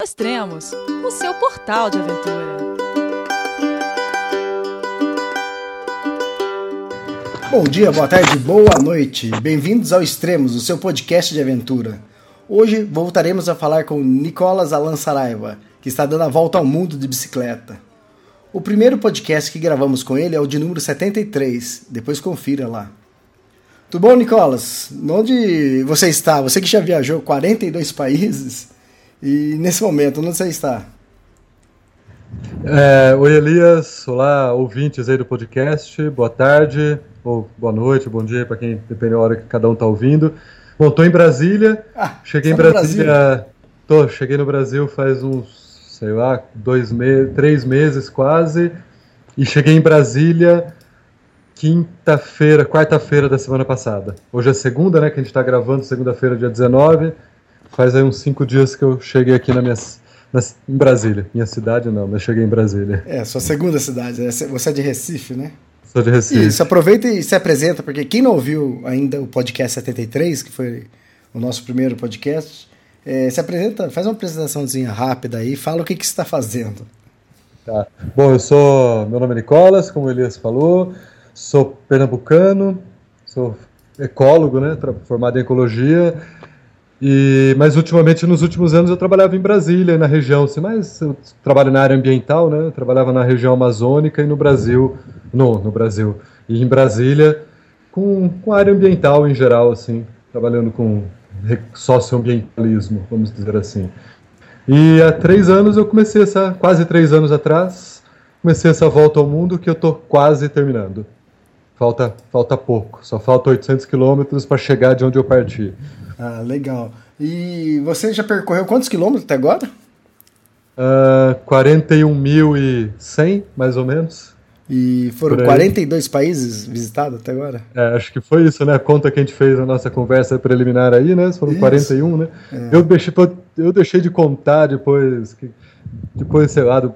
Extremos, o seu portal de aventura. Bom dia, boa tarde, boa noite. Bem-vindos ao Extremos, o seu podcast de aventura. Hoje voltaremos a falar com Nicolas Alan Saraiva, que está dando a volta ao mundo de bicicleta. O primeiro podcast que gravamos com ele é o de número 73, depois confira lá. Tudo bom, Nicolas? Onde você está? Você que já viajou 42 países? E nesse momento, onde você está? É, oi, Elias. Olá, ouvintes aí do podcast. Boa tarde, ou boa noite, bom dia, para quem depende da hora que cada um está ouvindo. Bom, tô em Brasília. Ah, cheguei em tá Brasília. Tô, cheguei no Brasil faz uns, sei lá, dois meses, três meses quase. E cheguei em Brasília quinta-feira, quarta-feira da semana passada. Hoje é segunda, né? Que a gente está gravando, segunda-feira, dia 19. Faz aí uns cinco dias que eu cheguei aqui na minha, na, em Brasília. Minha cidade não, mas cheguei em Brasília. É, sua segunda cidade. Né? Você é de Recife, né? Sou de Recife. Isso, aproveita e se apresenta, porque quem não ouviu ainda o podcast 73, que foi o nosso primeiro podcast, é, se apresenta, faz uma apresentaçãozinha rápida aí, fala o que, que você está fazendo. Tá. Bom, eu sou. Meu nome é Nicolas, como o Elias falou, sou pernambucano, sou ecólogo, né? Formado em ecologia e, mas ultimamente, nos últimos anos, eu trabalhava em Brasília, na região, assim, mas eu trabalho na área ambiental, né? Eu trabalhava na região amazônica e no Brasil, no, no Brasil, e em Brasília, com, com a área ambiental em geral, assim, trabalhando com socioambientalismo, vamos dizer assim. E há três anos eu comecei essa, quase três anos atrás, comecei essa volta ao mundo que eu estou quase terminando. Falta, falta pouco, só falta 800 quilômetros para chegar de onde eu parti. Ah, legal. E você já percorreu quantos quilômetros até agora? Uh, ah, 41.100, mais ou menos. E foram 42 países visitados até agora? É, acho que foi isso, né? A conta que a gente fez na nossa conversa preliminar aí, né? Foram isso. 41, né? É. Eu, deixei, eu deixei de contar depois, depois, sei lá, do,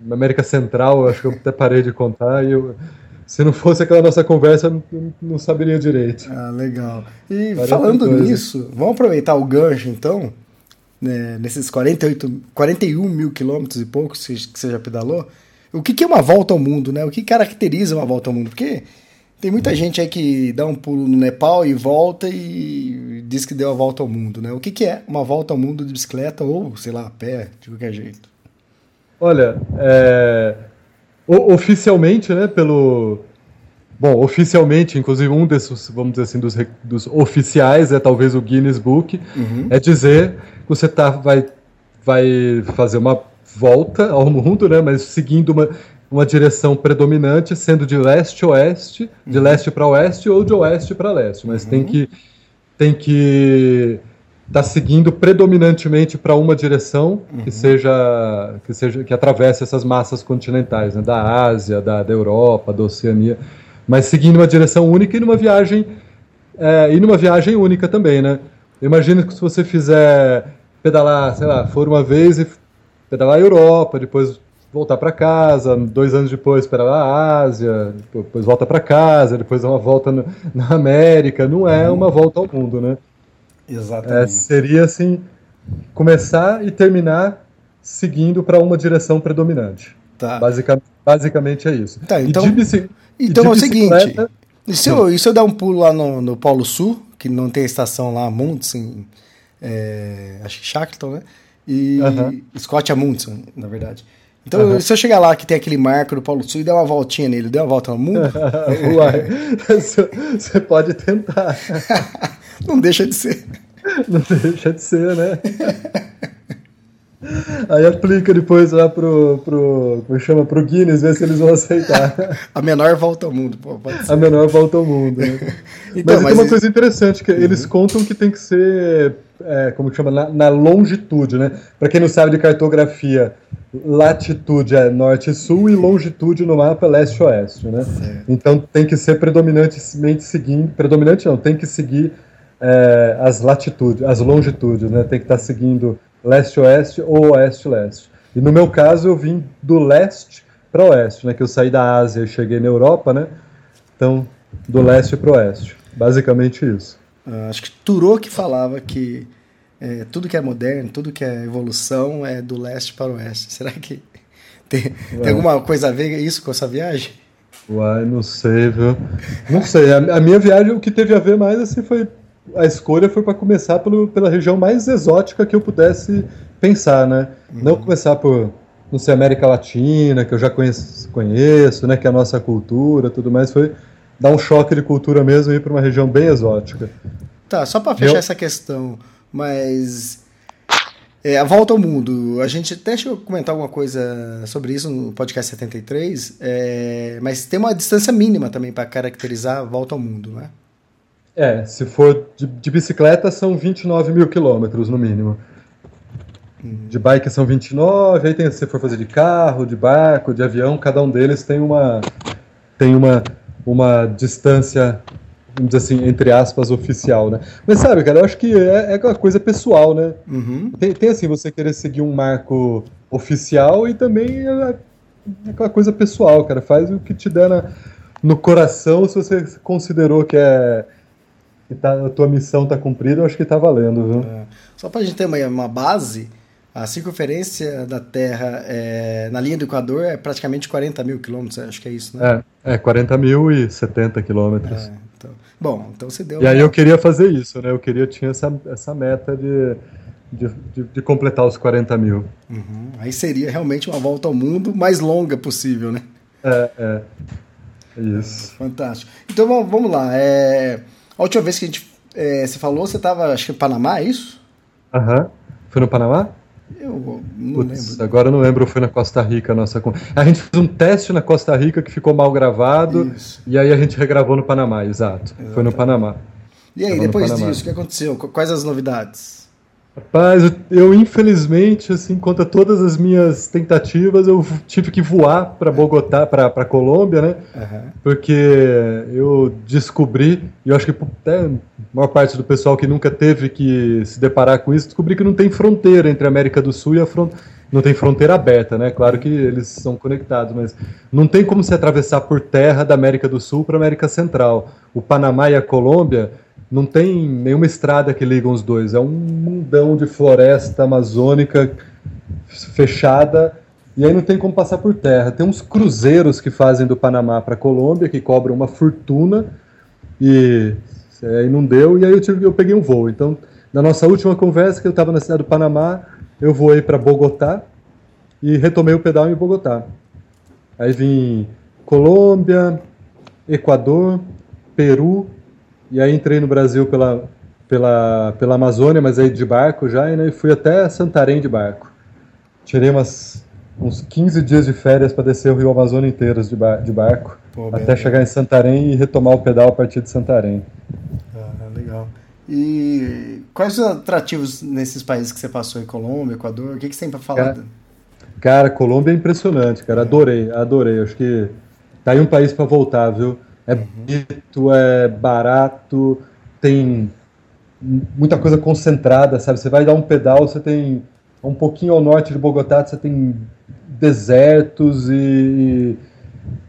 na América Central, acho que eu até parei de contar e eu se não fosse aquela nossa conversa, não, não saberia direito. Ah, legal. E falando nisso, vamos aproveitar o gancho então, né, nesses 48, 41 mil quilômetros e poucos que você já pedalou. O que, que é uma volta ao mundo, né? O que caracteriza uma volta ao mundo? Porque tem muita gente aí que dá um pulo no Nepal e volta e diz que deu a volta ao mundo, né? O que, que é uma volta ao mundo de bicicleta ou, sei lá, a pé, de qualquer jeito? Olha, é, oficialmente, né, pelo... Bom, oficialmente, inclusive um desses, vamos dizer assim, dos, dos oficiais é talvez o Guinness Book, uhum. é dizer que você tá, vai, vai fazer uma volta ao mundo, né, mas seguindo uma, uma direção predominante, sendo de leste a oeste, de uhum. leste para oeste ou de oeste para leste, mas uhum. tem que tem que está seguindo predominantemente para uma direção uhum. que seja que seja que atravesse essas massas continentais, né, da Ásia, da, da Europa, da Oceania, mas seguindo uma direção única e numa viagem é, e numa viagem única também, né? Imagina que se você fizer pedalar, sei lá, for uma vez e pedalar a Europa, depois voltar para casa, dois anos depois pedalar a Ásia, depois volta para casa, depois uma volta no, na América, não é uhum. uma volta ao mundo, né? Exatamente. É, seria assim, começar e terminar seguindo para uma direção predominante. Tá. Basicamente, basicamente é isso. Tá, então, bici, então é o seguinte, e se, eu, e se eu der um pulo lá no, no Polo Sul, que não tem estação lá, Amundsen, é, acho que Shackleton, né? E uh -huh. Scott Amundsen, na verdade. Então, uh -huh. se eu chegar lá que tem aquele marco do Polo Sul e der uma voltinha nele, der uma volta no mundo? Uai, você pode tentar. Não deixa de ser. Não deixa de ser, né? Aí aplica depois lá pro, pro como chama, pro Guinness, ver se eles vão aceitar. A menor volta ao mundo, pô, pode ser. A menor volta ao mundo. Né? então, mas, mas tem uma coisa interessante, que uhum. eles contam que tem que ser, é, como chama, na, na longitude, né? Para quem não sabe de cartografia, latitude é norte e sul e longitude no mapa é leste e oeste, né? Certo. Então tem que ser predominantemente seguindo, predominante não, tem que seguir é, as latitudes, as longitudes, né? Tem que estar seguindo leste-oeste ou oeste-leste. E no meu caso eu vim do leste para oeste, né? Que eu saí da Ásia e cheguei na Europa, né? Então, do leste para oeste. Basicamente isso. Uh, acho que Turou que falava que é, tudo que é moderno, tudo que é evolução é do leste para o oeste. Será que tem, tem alguma coisa a ver isso com essa viagem? Uai, não sei, viu? Não sei. A, a, minha viagem, o que teve a ver mais assim foi. A escolha foi para começar pelo, pela região mais exótica que eu pudesse pensar, né? Uhum. Não começar por, não sei, América Latina, que eu já conheço, conheço, né? Que é a nossa cultura, tudo mais. Foi dar um choque de cultura mesmo e ir para uma região bem exótica. Tá, só para fechar eu... essa questão, mas é, a volta ao mundo, a gente até chegou a comentar alguma coisa sobre isso no podcast 73, é, mas tem uma distância mínima também para caracterizar a volta ao mundo, né? É, se for de, de bicicleta são 29 mil quilômetros no mínimo. Hum. De bike são 29, aí tem, se for fazer de carro, de barco, de avião, cada um deles tem uma, tem uma, uma distância vamos dizer assim, entre aspas, oficial, né? Mas sabe, cara, eu acho que é, é aquela coisa pessoal, né? Uhum. Tem, tem, assim, você querer seguir um marco oficial e também é, é aquela coisa pessoal, cara. Faz o que te der na, no coração, se você considerou que é que tá, a tua missão tá cumprida, eu acho que tá valendo, viu? É. Só pra gente ter uma, uma base, a circunferência da Terra é, na linha do Equador é praticamente 40 mil quilômetros, acho que é isso, né? É, é 40 mil e 70 quilômetros. É. Então, bom, então você deu. E aí eu queria fazer isso, né? Eu queria, tinha essa, essa meta de, de, de, de completar os 40 mil. Uhum. Aí seria realmente uma volta ao mundo mais longa possível, né? É, é. Isso. É, fantástico. Então vamos lá. É, a última vez que a gente é, se falou, você estava, acho que no Panamá, é isso? Aham. Uhum. Foi no Panamá? Eu não Puts, lembro. Agora eu não lembro, foi na Costa Rica a nossa. A gente fez um teste na Costa Rica que ficou mal gravado. Isso. E aí a gente regravou no Panamá, exato. Exatamente. Foi no Panamá. E aí, depois disso, o que aconteceu? Quais as novidades? Rapaz, eu, infelizmente, assim, contra todas as minhas tentativas, eu tive que voar para Bogotá, para Colômbia, né? Uhum. Porque eu descobri, e eu acho que até a maior parte do pessoal que nunca teve que se deparar com isso, descobri que não tem fronteira entre a América do Sul e a fronteira. Não tem fronteira aberta, né? Claro que eles são conectados, mas não tem como se atravessar por terra da América do Sul para a América Central. O Panamá e a Colômbia não tem nenhuma estrada que liga os dois. É um mundão de floresta amazônica fechada e aí não tem como passar por terra. Tem uns cruzeiros que fazem do Panamá para Colômbia que cobram uma fortuna e aí não deu e aí eu, tive, eu peguei um voo. Então, na nossa última conversa que eu estava na cidade do Panamá, eu voei para Bogotá e retomei o pedal em Bogotá. Aí vim Colômbia, Equador, Peru e aí entrei no Brasil pela, pela, pela Amazônia, mas aí de barco já, e né, fui até Santarém de barco. Tirei umas, uns 15 dias de férias para descer o Rio Amazônia inteiros de, bar, de barco, Pô, até chegar em Santarém e retomar o pedal a partir de Santarém. Ah, legal. E quais os atrativos nesses países que você passou, em Colômbia, Equador? O que, que você tem para falar? Cara, cara, Colômbia é impressionante, cara. Adorei, adorei. Acho que tá aí um país para voltar, viu? É bonito, é barato, tem muita coisa concentrada, sabe? Você vai dar um pedal, você tem um pouquinho ao norte de Bogotá, você tem desertos e,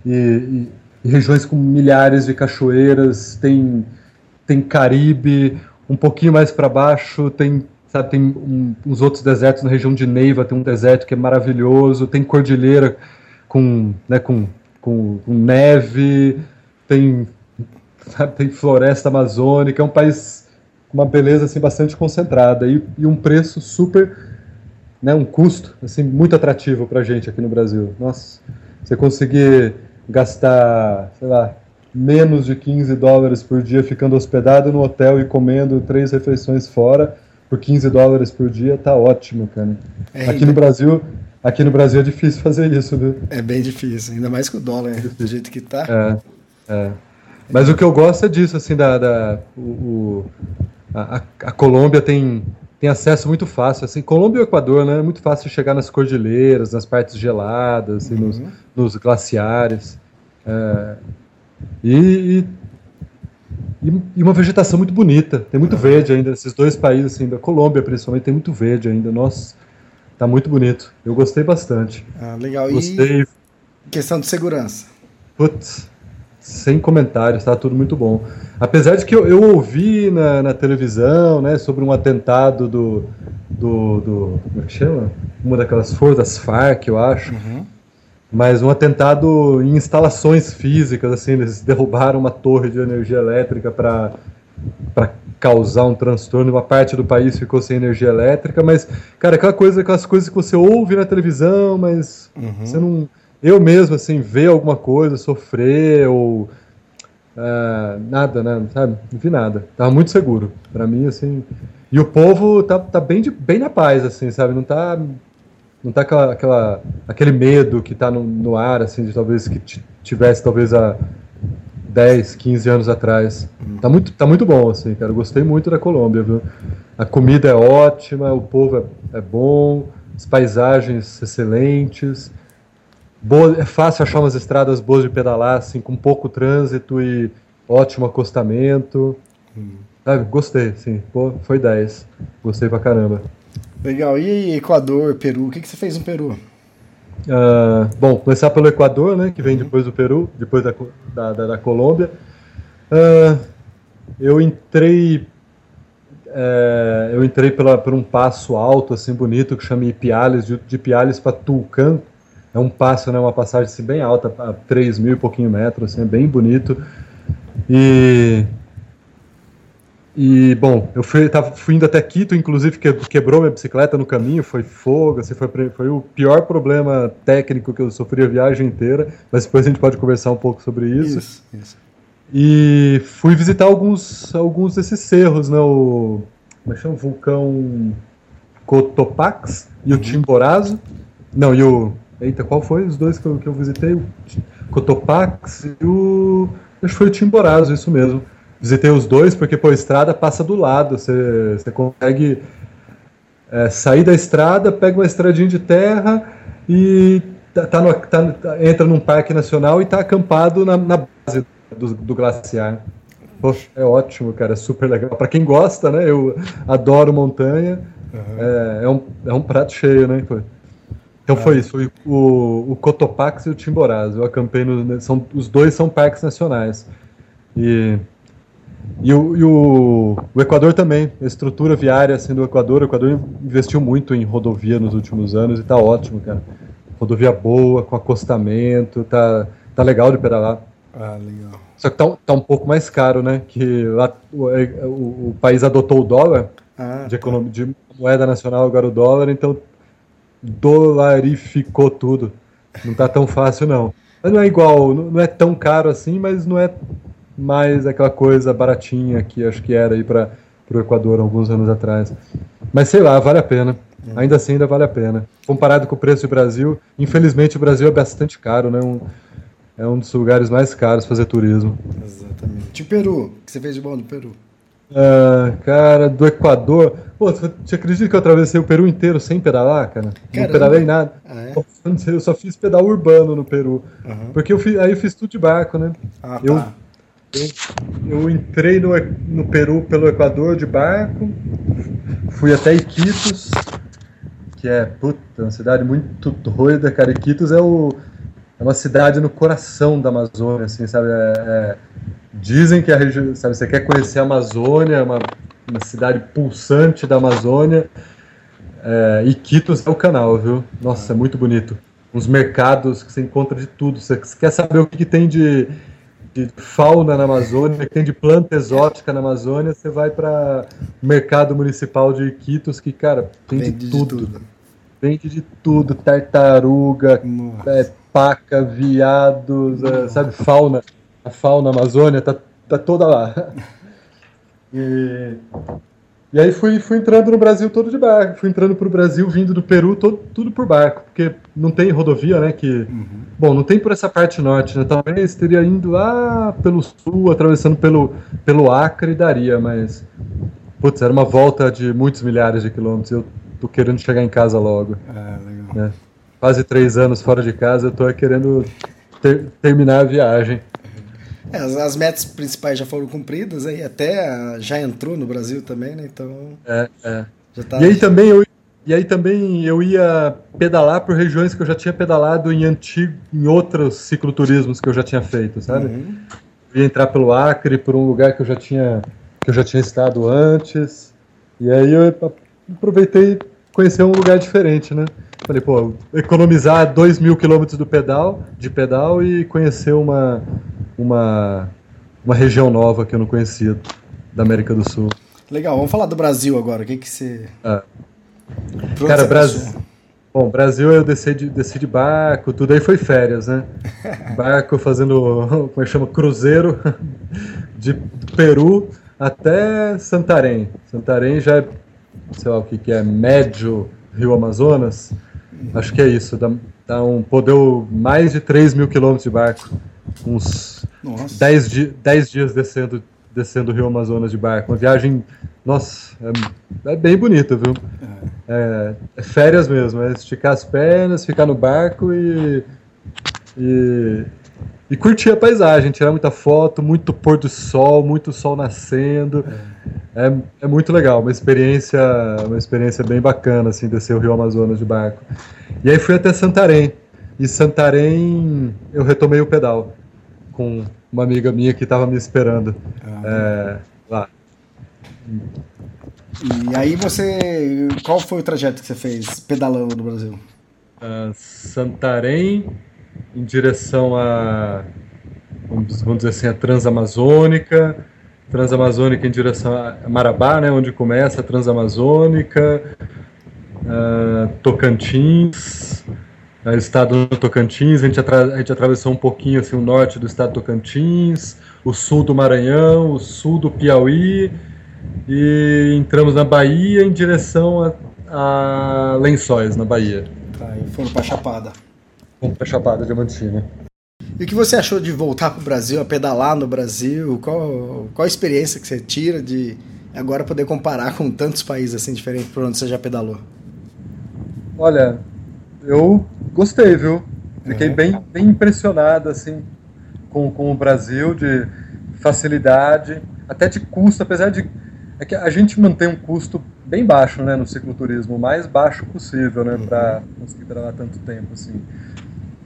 e, e, e regiões com milhares de cachoeiras, tem, tem Caribe, um pouquinho mais para baixo tem sabe, tem um, uns outros desertos na região de Neiva, tem um deserto que é maravilhoso, tem cordilheira com, né, com, com, com neve, tem, sabe, tem floresta amazônica, é um país com uma beleza assim, bastante concentrada e, e um preço super, né, um custo assim, muito atrativo para a gente aqui no Brasil. Nossa, você conseguir gastar, sei lá, menos de 15 dólares por dia ficando hospedado no hotel e comendo três refeições fora por 15 dólares por dia, tá ótimo, cara. É, aqui no Brasil, aqui no Brasil é difícil fazer isso, viu? É bem difícil, ainda mais com o dólar é do jeito que tá. É. É. Mas o que eu gosto é disso, assim, da, da o, a, a, Colômbia tem, tem acesso muito fácil, assim, Colômbia e o Equador, né, é muito fácil chegar nas cordilheiras, nas partes geladas, assim, uhum. nos, nos, glaciares, é, e, e, e, uma vegetação muito bonita, tem muito verde ainda, esses dois países, assim, da Colômbia principalmente, tem muito verde ainda, nossa, tá muito bonito, eu gostei bastante. Ah, legal, gostei. e questão de segurança? Putz, sem comentários, tá tudo muito bom. Apesar de que eu, eu ouvi na, na, televisão, né, sobre um atentado do, do, do, como é que chama? Uma daquelas forças FARC, eu acho. Uhum. Mas um atentado em instalações físicas, assim, eles derrubaram uma torre de energia elétrica para causar um transtorno, uma parte do país ficou sem energia elétrica, mas, cara, aquela coisa, aquelas coisas que você ouve na televisão, mas uhum. você não. Eu mesmo, assim, ver alguma coisa, sofrer ou. Uh, nada, né? Sabe? Não vi nada. Tava muito seguro. para mim, assim. E o povo tá, tá bem, de, bem na paz, assim, sabe? Não tá. Não tá aquela, aquela, aquele medo que tá no, no ar, assim, de talvez que tivesse talvez a 10, 15 anos atrás. Tá, muito, tá muito bom, assim, cara. Eu gostei muito da Colômbia, viu? A comida é ótima, o povo é, é bom, as paisagens excelentes. Boa, é fácil achar umas estradas boas de pedalar, assim, com pouco trânsito e ótimo acostamento. Hum. Sabe? Gostei, sim. Pô, foi 10. Gostei pra caramba. Legal. E Equador, Peru? O que, que você fez no Peru? Uh, bom, começar pelo Equador, né, que vem uhum. depois do Peru, depois da, da, da, da Colômbia. Uh, eu entrei é, eu entrei pela, por um passo alto, assim, bonito, que chama Ipiales, de, de Ipiales para Tulcan. É um passo, né, uma passagem assim, bem alta, a 3 mil e pouquinho metros, assim, é bem bonito. E e, bom, eu fui, tava, fui indo até Quito, inclusive que, quebrou minha bicicleta no caminho, foi fogo, assim, foi, foi o pior problema técnico que eu sofri a viagem inteira, mas depois a gente pode conversar um pouco sobre isso. Isso, isso. E fui visitar alguns, alguns desses cerros, né, o, como é que chama? Vulcão Cotopax e uhum. o Chimborazo. Não, e o... Eita, qual foi os dois que eu, que eu visitei? O Cotopax e o... Acho que foi o Chimborazo, isso mesmo visitei os dois, porque pô, a estrada passa do lado, você, você consegue é, sair da estrada, pega uma estradinha de terra e tá, tá no, tá, entra num parque nacional e está acampado na, na base do, do, glaciar. Poxa, é ótimo, cara, é super legal. Para quem gosta, né? Eu adoro montanha. Uhum. É, é, um, é um prato cheio, né? Foi. Então foi isso, foi o, o Cotopaxi e o Timboraz. Eu acampei no. São, os dois são parques nacionais. E e, o, e o, o, Equador também, a estrutura viária assim, do Equador, o Equador investiu muito em rodovia nos últimos anos e tá ótimo, cara. Rodovia boa, com acostamento, tá, tá legal de pedalar. Ah, legal. Só que tá, tá um pouco mais caro, né? Que lá o, é, o, o país adotou o dólar ah, de, economia, de moeda nacional, agora o dólar, então dolarificou tudo. Não tá tão fácil, não. Mas não é igual, não é tão caro assim, mas não é mais aquela coisa baratinha que acho que era aí para o Equador alguns anos atrás. Mas sei lá, vale a pena. É. Ainda assim, ainda vale a pena. Comparado com o preço do Brasil, infelizmente o Brasil é bastante caro, né? Um, é um dos lugares mais caros fazer turismo. Exatamente. E o Peru? O que você fez de bom no Peru? Ah, cara, do Equador. Pô, você acredita que eu atravessei o Peru inteiro sem pedalar, cara? Caramba. Não pedalei nada. Ah, é? Eu só fiz pedal urbano no Peru. Uhum. Porque eu fiz, aí eu fiz tudo de barco, né? Ah, eu, tá. Eu, eu entrei no, no Peru pelo Equador de barco, fui até Iquitos, que é puta, uma cidade muito doida, cara. Iquitos é, o, é uma cidade no coração da Amazônia, assim, sabe? É, é, dizem que a região, sabe, você quer conhecer a Amazônia, uma, uma cidade pulsante da Amazônia. É, Iquitos é o canal, viu? Nossa, é muito bonito. Uns mercados que você encontra de tudo. Você quer saber o que, que tem de de fauna na Amazônia, que tem de planta exótica na Amazônia, você vai para o mercado municipal de Iquitos, que, cara, tem Vende de tudo. De tudo. Vende de tudo, tartaruga, é, paca, viados, é, sabe, fauna. A fauna Amazônia tá, tá toda lá. E e aí fui, fui entrando no Brasil todo de barco, fui entrando para o Brasil vindo do Peru todo, tudo por barco, porque não tem rodovia, né? Que, uhum. Bom, não tem por essa parte norte, né? Talvez teria indo lá pelo sul, atravessando pelo, pelo Acre, daria, mas. Putz, era uma volta de muitos milhares de quilômetros. Eu tô querendo chegar em casa logo. É, legal. Né? Quase três anos fora de casa, eu tô querendo ter, terminar a viagem. É, as, as, metas principais já foram cumpridas, aí até já entrou no Brasil também, né? Então. É, é. Tá... E aí também eu, e aí também eu ia pedalar por regiões que eu já tinha pedalado em antigo, em outros cicloturismos que eu já tinha feito, sabe? Uhum. Ia entrar pelo Acre, por um lugar que eu já tinha que eu já tinha estado antes. E aí eu aproveitei conhecer um lugar diferente, né? Falei, pô, economizar 2 mil quilômetros do pedal, de pedal e conhecer uma, uma, uma região nova que eu não conhecia da América do Sul. Legal, vamos falar do Brasil agora. O que, que você. É. Cara, Brasil. Bom, Brasil eu desci de, desci de barco, tudo aí foi férias, né? Barco fazendo, como é que chama? Cruzeiro de Peru até Santarém. Santarém já é, sei lá o que, que é, médio Rio Amazonas. Acho que é isso. Dá, dá um, poder mais de 3 mil quilômetros de barco. Uns 10, di 10 dias descendo descendo o Rio Amazonas de barco. Uma viagem, nossa, é, é bem bonita, viu? É, é, férias mesmo, é esticar as pernas, ficar no barco e, e, e, curtir a paisagem, tirar muita foto, muito pôr do sol, muito sol nascendo. É, é, é muito legal, uma experiência, uma experiência bem bacana, assim, descer o Rio Amazonas de barco. E aí fui até Santarém. E Santarém eu retomei o pedal com uma amiga minha que estava me esperando ah, é, lá. E aí você. Qual foi o trajeto que você fez pedalando no Brasil? Uh, Santarém, em direção a. Vamos, vamos dizer assim, a Transamazônica. Transamazônica em direção a Marabá, né, onde começa a Transamazônica. Uh, Tocantins estado do Tocantins, a gente, a gente atravessou um pouquinho assim, o norte do estado do Tocantins, o sul do Maranhão, o sul do Piauí, e entramos na Bahia em direção a, a Lençóis, na Bahia. Tá, e foram para Chapada. Fomos para Chapada Diamantina. E o que você achou de voltar para o Brasil, a pedalar no Brasil? Qual, qual a experiência que você tira de agora poder comparar com tantos países assim diferentes por onde você já pedalou? Olha, eu gostei, viu? Fiquei uhum. bem, bem impressionado, assim, com, com o Brasil, de facilidade, até de custo, apesar de é que a gente mantém um custo bem baixo, né, no cicloturismo, o mais baixo possível, né, uhum. para conseguir pedalar tanto tempo, assim.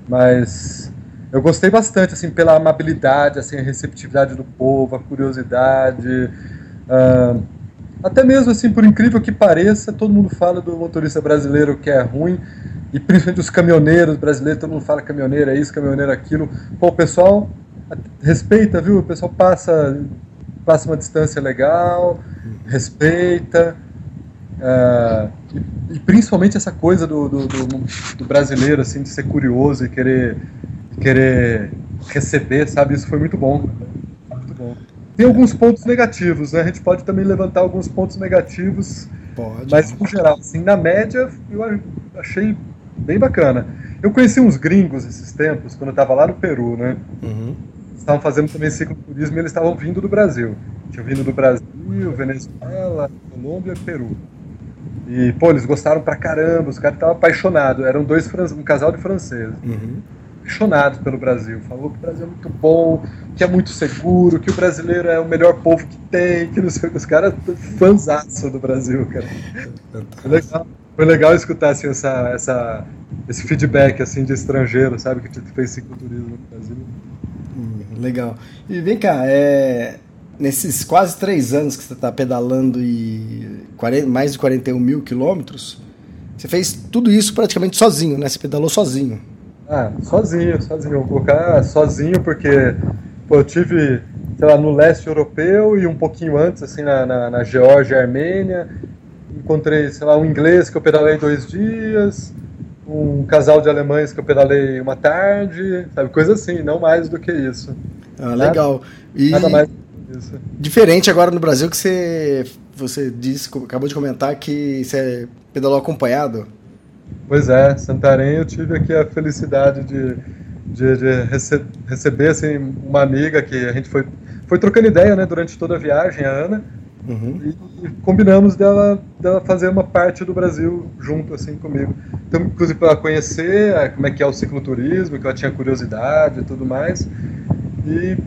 Mas eu gostei bastante, assim, pela amabilidade, assim, a receptividade do povo, a curiosidade, uh, até mesmo, assim, por incrível que pareça, todo mundo fala do motorista brasileiro que é ruim, e principalmente os caminhoneiros brasileiros, todo mundo fala caminhoneiro é isso, caminhoneiro é aquilo. Pô, o pessoal respeita, viu? O pessoal passa, passa uma distância legal, respeita. Uh, e, e, principalmente essa coisa do, do, do, do, brasileiro, assim, de ser curioso e querer, querer receber, sabe? Isso foi muito bom. Muito bom. Tem alguns pontos negativos, né? A gente pode também levantar alguns pontos negativos. Pode. Mas, no geral, assim, na média, eu achei bem bacana. Eu conheci uns gringos esses tempos, quando eu estava lá no Peru, né? Uhum. Estavam fazendo também cicloturismo e eles estavam vindo do Brasil. Tinham vindo do Brasil, Venezuela, Colômbia Peru. E, pô, eles gostaram pra caramba, os caras estavam apaixonados. Eram dois, um casal de franceses. Uhum. Apaixonados pelo Brasil. Falou que o Brasil é muito bom, que é muito seguro, que o brasileiro é o melhor povo que tem, que não sei Os caras fãzaço do Brasil, cara. Legal foi legal escutar assim, essa, essa, esse feedback assim de estrangeiro, sabe, que fez cicloturismo no Brasil. Hum, legal. E vem cá, é, nesses quase três anos que você está pedalando e 40, mais de 41 mil quilômetros, você fez tudo isso praticamente sozinho, né? Você pedalou sozinho. Ah, sozinho, sozinho. Vou colocar sozinho porque pô, eu tive, sei lá, no leste europeu e um pouquinho antes, assim, na, na, na Geórgia e Armênia encontrei, sei lá, um inglês que eu pedalei dois dias, um casal de alemães que eu pedalei uma tarde, sabe? Coisa assim, não mais do que isso. Ah, legal. E Nada mais do que isso. Diferente agora no Brasil que você, você disse, acabou de comentar que você pedalou acompanhado. Pois é, Santarém eu tive aqui a felicidade de, de, de rece receber assim, uma amiga que a gente foi, foi trocando ideia né, durante toda a viagem, a Ana, Uhum. E, combinamos dela, dela fazer uma parte do Brasil junto assim comigo. Então, inclusive para conhecer é, como é que é o cicloturismo, que ela tinha curiosidade e tudo mais. E,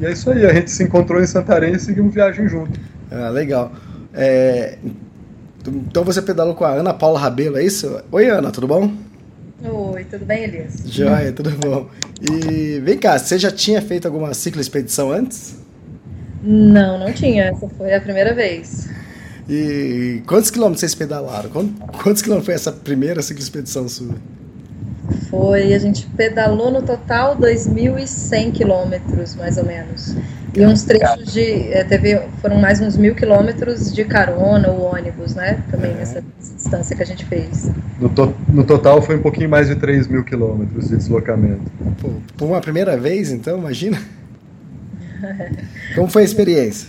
e, é isso aí, a gente se encontrou em Santarém e seguimos viagem junto. Ah, legal. É, Então você pedalou com a Ana Paula Rabelo, é isso? Oi, Ana, tudo bom? Oi, tudo bem, Elias? Joia, tudo bom. E vem cá, você já tinha feito alguma cicloexpedição antes? Não, não tinha. Essa foi a primeira vez. E quantos quilômetros vocês pedalaram? Quantos quilômetros foi essa primeira cicloexpedição sua? Foi, a gente pedalou no total 2.100 quilômetros, mais ou menos. E uns trechos de. É, teve, foram mais uns mil quilômetros de carona ou ônibus, né? Também é. essa distância que a gente fez. No, to, no total foi um pouquinho mais de 3 mil quilômetros de deslocamento. Pô, por uma primeira vez, então, imagina? Como foi a experiência?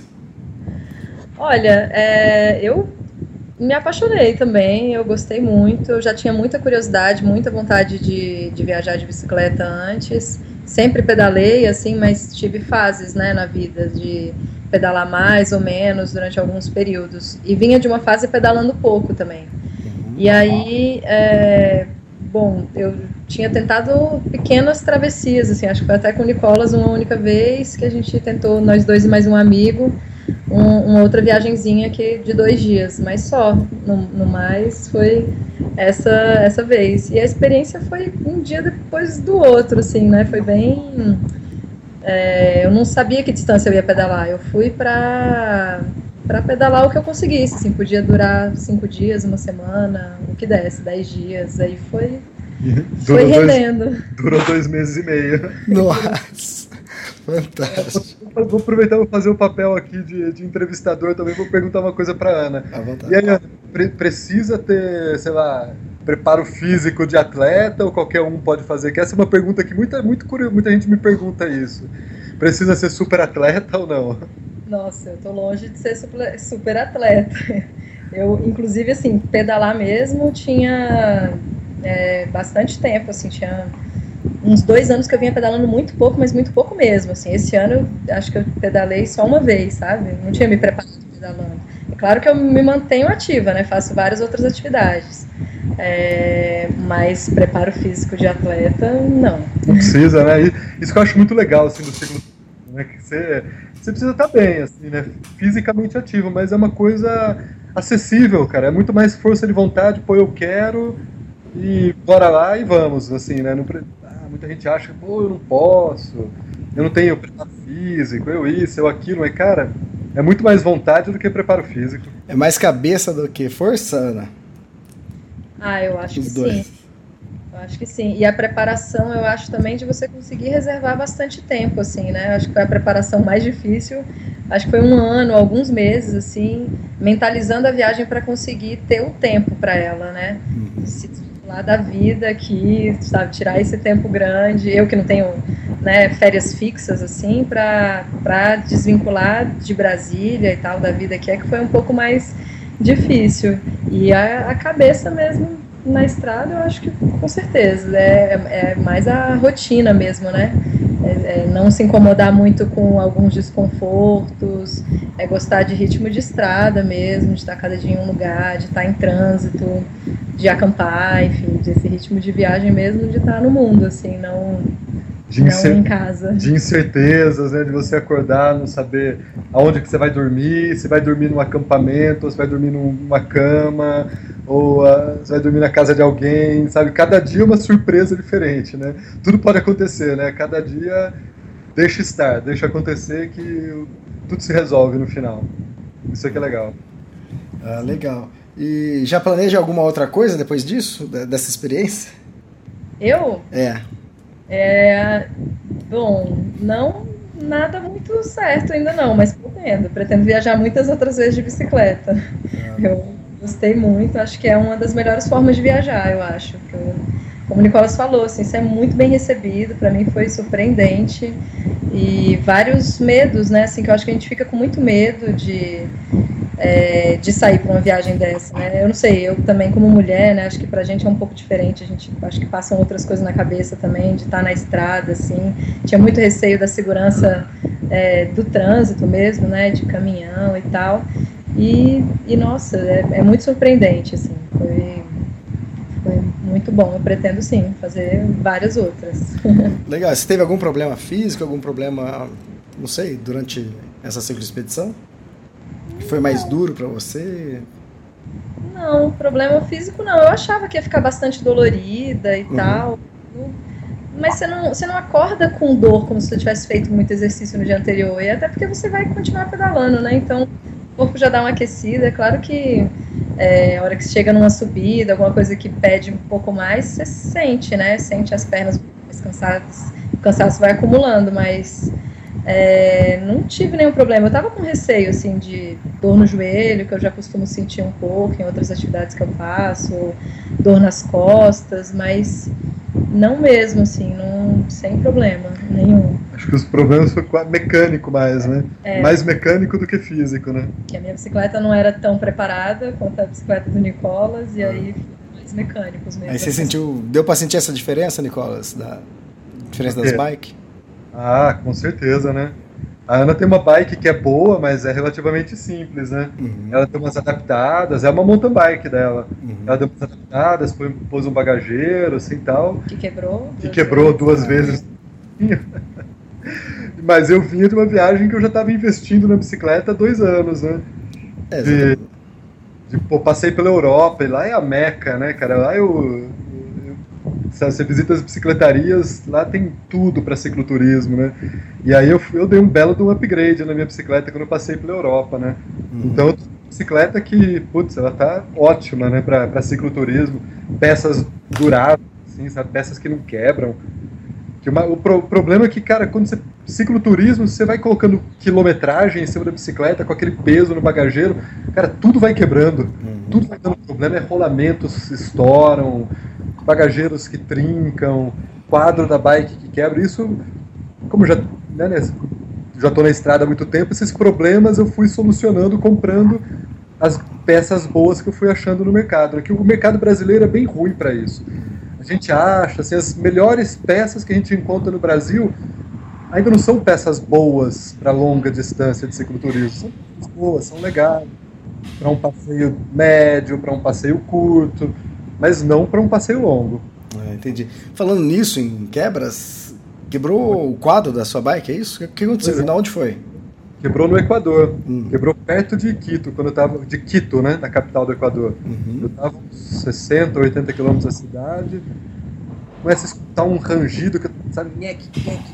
Olha, é, eu me apaixonei também, eu gostei muito, eu já tinha muita curiosidade, muita vontade de, de viajar de bicicleta antes, sempre pedalei assim, mas tive fases, né, na vida de pedalar mais ou menos durante alguns períodos, e vinha de uma fase pedalando pouco também, e aí, é, bom, eu tinha tentado pequenas travessias, assim, acho que foi até com o Nicolas uma única vez que a gente tentou, nós dois e mais um amigo, um, uma outra viagenzinha que de dois dias, mas só, no, no, mais foi essa essa vez. E a experiência foi um dia depois do outro, assim, né? Foi bem. É, eu não sabia que distância eu ia pedalar. Eu fui para para pedalar o que eu conseguisse, assim, podia durar cinco dias, uma semana, o que desse, dez dias, aí foi foi rendendo. Dois, durou dois meses e meio. Nossa, fantástico. Vou aproveitar e fazer o papel aqui de, de, entrevistador também, vou perguntar uma coisa para Ana. E aí, Ana, pre precisa ter, sei lá, preparo físico de atleta ou qualquer um pode fazer? Que essa é uma pergunta que muita, muito curioso, muita gente me pergunta isso. Precisa ser super atleta ou não? Nossa, eu tô longe de ser super, super atleta. Eu, inclusive, assim, pedalar mesmo tinha é, bastante tempo, assim, tinha uns dois anos que eu vinha pedalando muito pouco, mas muito pouco mesmo, assim, esse ano acho que eu pedalei só uma vez, sabe, não tinha me preparado pedalando. É claro que eu me mantenho ativa, né, faço várias outras atividades, é, mas preparo físico de atleta, não. Não precisa, né, isso que eu acho muito legal, assim, do ciclo, né, que você, você precisa estar bem, assim, né, fisicamente ativo, mas é uma coisa acessível, cara, é muito mais força de vontade, pô, eu quero e bora lá e vamos, assim, né? Não, ah, muita gente acha, pô, eu não posso, eu não tenho preparo físico, eu isso, eu aquilo, mas cara, é muito mais vontade do que preparo físico. É mais cabeça do que força, Ana? Ah, eu acho Os que dois. sim. Eu acho que sim. E a preparação, eu acho também de você conseguir reservar bastante tempo, assim, né? Eu acho que foi a preparação mais difícil. Acho que foi um ano, alguns meses, assim, mentalizando a viagem para conseguir ter o tempo para ela, né? Uhum. Se lá da vida aqui, sabe, tirar esse tempo grande, eu que não tenho né, férias fixas assim, para desvincular de Brasília e tal, da vida aqui, é que foi um pouco mais difícil. E a, a cabeça mesmo na estrada, eu acho que com certeza, é, é mais a rotina mesmo, né? É, é não se incomodar muito com alguns desconfortos, é gostar de ritmo de estrada mesmo, de estar cada dia em um lugar, de estar em trânsito, de acampar, enfim, desse ritmo de viagem mesmo, de estar no mundo, assim, não, de não em casa. De incertezas, né, de você acordar, não saber aonde que você vai dormir, se vai dormir num acampamento, ou se vai dormir numa cama, ou uh, você vai dormir na casa de alguém, sabe? Cada dia é uma surpresa diferente, né? Tudo pode acontecer, né? Cada dia deixa estar, deixa acontecer que tudo se resolve no final. Isso aqui é legal. Ah, legal. E já planeja alguma outra coisa depois disso, dessa experiência? Eu? É. É. Bom, não nada muito certo ainda não, mas pretendo. Pretendo viajar muitas outras vezes de bicicleta. Ah. Eu gostei muito, acho que é uma das melhores formas de viajar, eu acho. Eu, como o Nicolas falou, assim, isso é muito bem recebido, para mim foi surpreendente. E vários medos, né? Assim, que eu acho que a gente fica com muito medo de é, de sair para uma viagem dessa, né? Eu não sei, eu também como mulher, né? Acho que para a gente é um pouco diferente. A gente acho que passam outras coisas na cabeça também de estar tá na estrada, assim. Tinha muito receio da segurança é, do trânsito mesmo, né? De caminhão e tal. E, e nossa, é, é muito surpreendente, assim. Foi, foi muito bom. Eu pretendo sim fazer várias outras. Legal. Você teve algum problema físico, algum problema, não sei, durante essa ciclo expedição? Foi mais duro para você? Não, problema físico não. Eu achava que ia ficar bastante dolorida e uhum. tal. Mas você não, você não acorda com dor como se você tivesse feito muito exercício no dia anterior. E até porque você vai continuar pedalando, né? Então o corpo já dá uma aquecida. É claro que é, a hora que chega numa subida, alguma coisa que pede um pouco mais, você sente, né? Sente as pernas mais cansadas. O cansaço vai acumulando, mas é, não tive nenhum problema. Eu tava com receio, assim, de dor no joelho, que eu já costumo sentir um pouco em outras atividades que eu faço, dor nas costas, mas não mesmo, assim, não, sem problema nenhum. Acho que os problemas foram mecânico mais, né? É, mais mecânico do que físico, né? Que a minha bicicleta não era tão preparada quanto a bicicleta do Nicolas, e aí mais mecânicos mesmo. Aí você sentiu, deu para sentir essa diferença, Nicolas, da diferença das bikes? Ah, com certeza, né? A Ana tem uma bike que é boa, mas é relativamente simples, né? Uhum. Ela tem umas adaptadas, é uma mountain bike dela. Uhum. Ela deu umas adaptadas, pôs um bagageiro, assim tal. Que quebrou? Que quebrou duas vezes. mas eu vinha de uma viagem que eu já estava investindo na bicicleta há dois anos, né? É, de, de, pô, passei pela Europa, e lá é a Meca, né, cara? Lá eu você visita as bicicletarias, lá tem tudo para cicloturismo, né? E aí eu, eu dei um belo um upgrade na minha bicicleta quando eu passei pela Europa, né? Uhum. Então, bicicleta que, putz, ela tá ótima, né, para cicloturismo, peças duráveis, assim, sabe? Peças que não quebram. Que uma, o pro, problema é que, cara, quando você cicloturismo, você vai colocando quilometragem em cima da bicicleta com aquele peso no bagageiro, cara, tudo vai quebrando, uhum. tudo vai dando problema, é rolamentos estouram, bagageiros que trincam, quadro da bike que quebra. Isso, como já né, né já estou na estrada há muito tempo, esses problemas eu fui solucionando comprando as peças boas que eu fui achando no mercado. Que o mercado brasileiro é bem ruim para isso. A gente acha assim, as melhores peças que a gente encontra no Brasil ainda não são peças boas para longa distância de cicloturismo. São boas, são legais para um passeio médio, para um passeio curto mas não para um passeio longo. É, entendi. Falando nisso, em quebras, quebrou o quadro da sua bike, é isso? O que aconteceu? É. Onde foi? Quebrou no Equador. Hum. Quebrou perto de Quito, quando eu tava. De Quito, né? Na capital do Equador. Uhum. Eu tava uns 60, 80 quilômetros da cidade. Começa a escutar um rangido que, sabe, nheque, nheque,